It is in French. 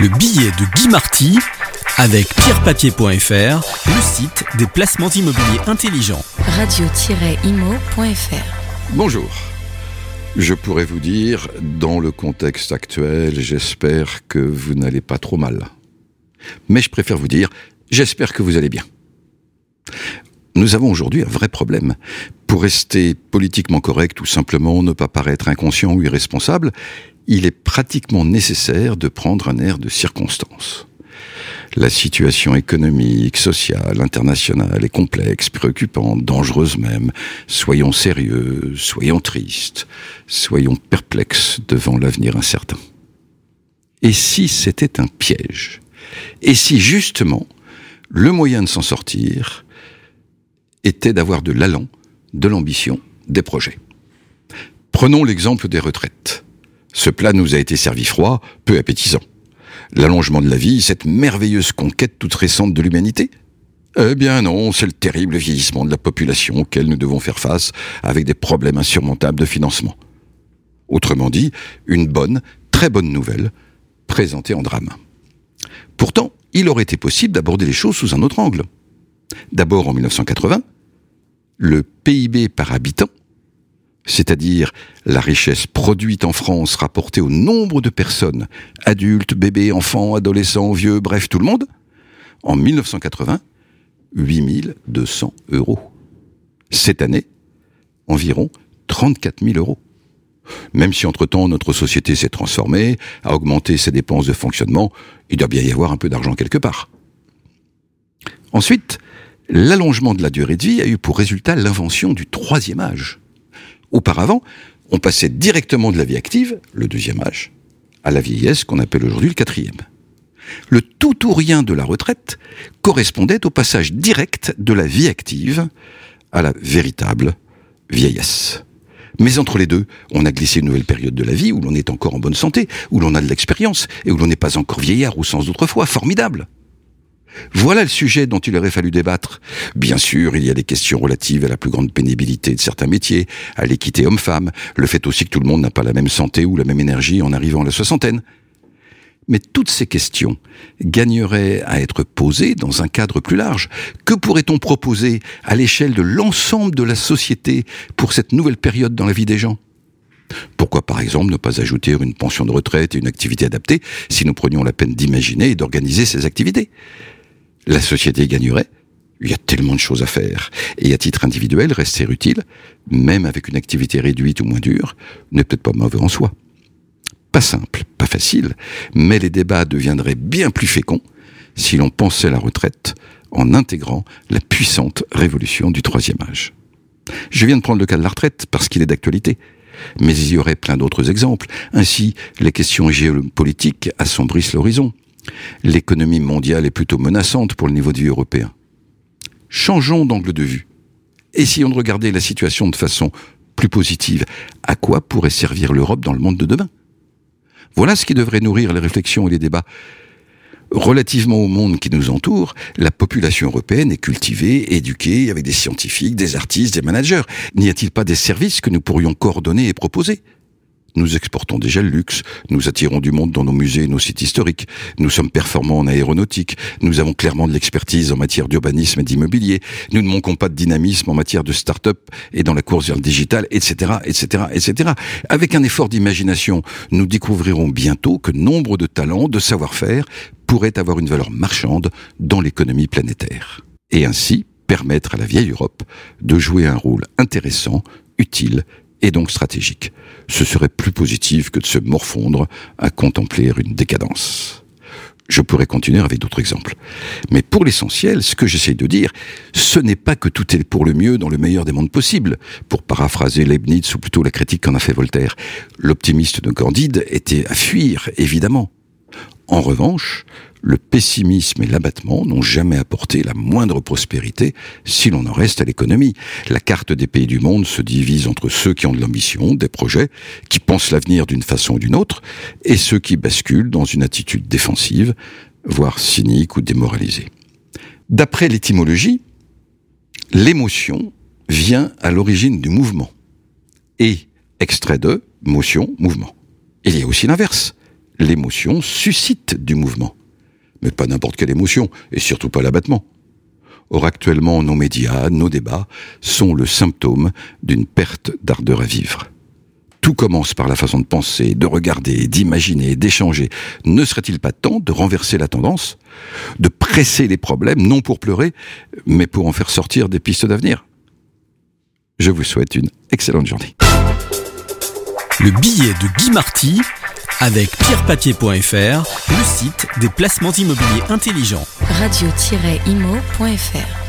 Le billet de Guy Marty avec pierrepapier.fr, le site des placements immobiliers intelligents. Radio-imo.fr Bonjour. Je pourrais vous dire, dans le contexte actuel, j'espère que vous n'allez pas trop mal. Mais je préfère vous dire, j'espère que vous allez bien. Nous avons aujourd'hui un vrai problème. Pour rester politiquement correct ou simplement ne pas paraître inconscient ou irresponsable, il est pratiquement nécessaire de prendre un air de circonstance. La situation économique, sociale, internationale est complexe, préoccupante, dangereuse même. Soyons sérieux, soyons tristes, soyons perplexes devant l'avenir incertain. Et si c'était un piège? Et si justement le moyen de s'en sortir était d'avoir de l'allant, de l'ambition, des projets? Prenons l'exemple des retraites. Ce plat nous a été servi froid, peu appétissant. L'allongement de la vie, cette merveilleuse conquête toute récente de l'humanité Eh bien non, c'est le terrible vieillissement de la population auquel nous devons faire face avec des problèmes insurmontables de financement. Autrement dit, une bonne, très bonne nouvelle, présentée en drame. Pourtant, il aurait été possible d'aborder les choses sous un autre angle. D'abord en 1980, le PIB par habitant c'est-à-dire la richesse produite en France rapportée au nombre de personnes, adultes, bébés, enfants, adolescents, vieux, bref, tout le monde, en 1980, 8200 euros. Cette année, environ 34 000 euros. Même si entre-temps notre société s'est transformée, a augmenté ses dépenses de fonctionnement, il doit bien y avoir un peu d'argent quelque part. Ensuite, l'allongement de la durée de vie a eu pour résultat l'invention du troisième âge. Auparavant, on passait directement de la vie active, le deuxième âge, à la vieillesse qu'on appelle aujourd'hui le quatrième. Le tout ou rien de la retraite correspondait au passage direct de la vie active à la véritable vieillesse. Mais entre les deux, on a glissé une nouvelle période de la vie où l'on est encore en bonne santé, où l'on a de l'expérience et où l'on n'est pas encore vieillard au sens d'autrefois. Formidable. Voilà le sujet dont il aurait fallu débattre. Bien sûr, il y a des questions relatives à la plus grande pénibilité de certains métiers, à l'équité homme-femme, le fait aussi que tout le monde n'a pas la même santé ou la même énergie en arrivant à la soixantaine. Mais toutes ces questions gagneraient à être posées dans un cadre plus large. Que pourrait-on proposer à l'échelle de l'ensemble de la société pour cette nouvelle période dans la vie des gens? Pourquoi par exemple ne pas ajouter une pension de retraite et une activité adaptée si nous prenions la peine d'imaginer et d'organiser ces activités? La société gagnerait. Il y a tellement de choses à faire. Et à titre individuel, rester utile, même avec une activité réduite ou moins dure, n'est peut-être pas mauvais en soi. Pas simple, pas facile, mais les débats deviendraient bien plus féconds si l'on pensait la retraite en intégrant la puissante révolution du troisième âge. Je viens de prendre le cas de la retraite parce qu'il est d'actualité. Mais il y aurait plein d'autres exemples. Ainsi, les questions géopolitiques assombrissent l'horizon l'économie mondiale est plutôt menaçante pour le niveau de vie européen. Changeons d'angle de vue. Essayons de regarder la situation de façon plus positive. À quoi pourrait servir l'Europe dans le monde de demain? Voilà ce qui devrait nourrir les réflexions et les débats. Relativement au monde qui nous entoure, la population européenne est cultivée, éduquée, avec des scientifiques, des artistes, des managers. N'y a-t-il pas des services que nous pourrions coordonner et proposer? Nous exportons déjà le luxe, nous attirons du monde dans nos musées et nos sites historiques, nous sommes performants en aéronautique, nous avons clairement de l'expertise en matière d'urbanisme et d'immobilier, nous ne manquons pas de dynamisme en matière de start-up et dans la course vers le digital, etc., etc., etc. Avec un effort d'imagination, nous découvrirons bientôt que nombre de talents, de savoir-faire pourraient avoir une valeur marchande dans l'économie planétaire. Et ainsi permettre à la vieille Europe de jouer un rôle intéressant, utile et donc stratégique. Ce serait plus positif que de se morfondre à contempler une décadence. Je pourrais continuer avec d'autres exemples. Mais pour l'essentiel, ce que j'essaie de dire, ce n'est pas que tout est pour le mieux dans le meilleur des mondes possibles. Pour paraphraser Leibniz ou plutôt la critique qu'en a fait Voltaire, l'optimiste de Candide était à fuir, évidemment. En revanche, le pessimisme et l'abattement n'ont jamais apporté la moindre prospérité si l'on en reste à l'économie. La carte des pays du monde se divise entre ceux qui ont de l'ambition, des projets, qui pensent l'avenir d'une façon ou d'une autre, et ceux qui basculent dans une attitude défensive, voire cynique ou démoralisée. D'après l'étymologie, l'émotion vient à l'origine du mouvement. Et, extrait de, motion, mouvement. Il y a aussi l'inverse l'émotion suscite du mouvement. Mais pas n'importe quelle émotion, et surtout pas l'abattement. Or actuellement, nos médias, nos débats sont le symptôme d'une perte d'ardeur à vivre. Tout commence par la façon de penser, de regarder, d'imaginer, d'échanger. Ne serait-il pas temps de renverser la tendance De presser les problèmes, non pour pleurer, mais pour en faire sortir des pistes d'avenir? Je vous souhaite une excellente journée. Le billet de Guy Marty avec pierrepapier.fr, le site des placements immobiliers intelligents. Radio-imo.fr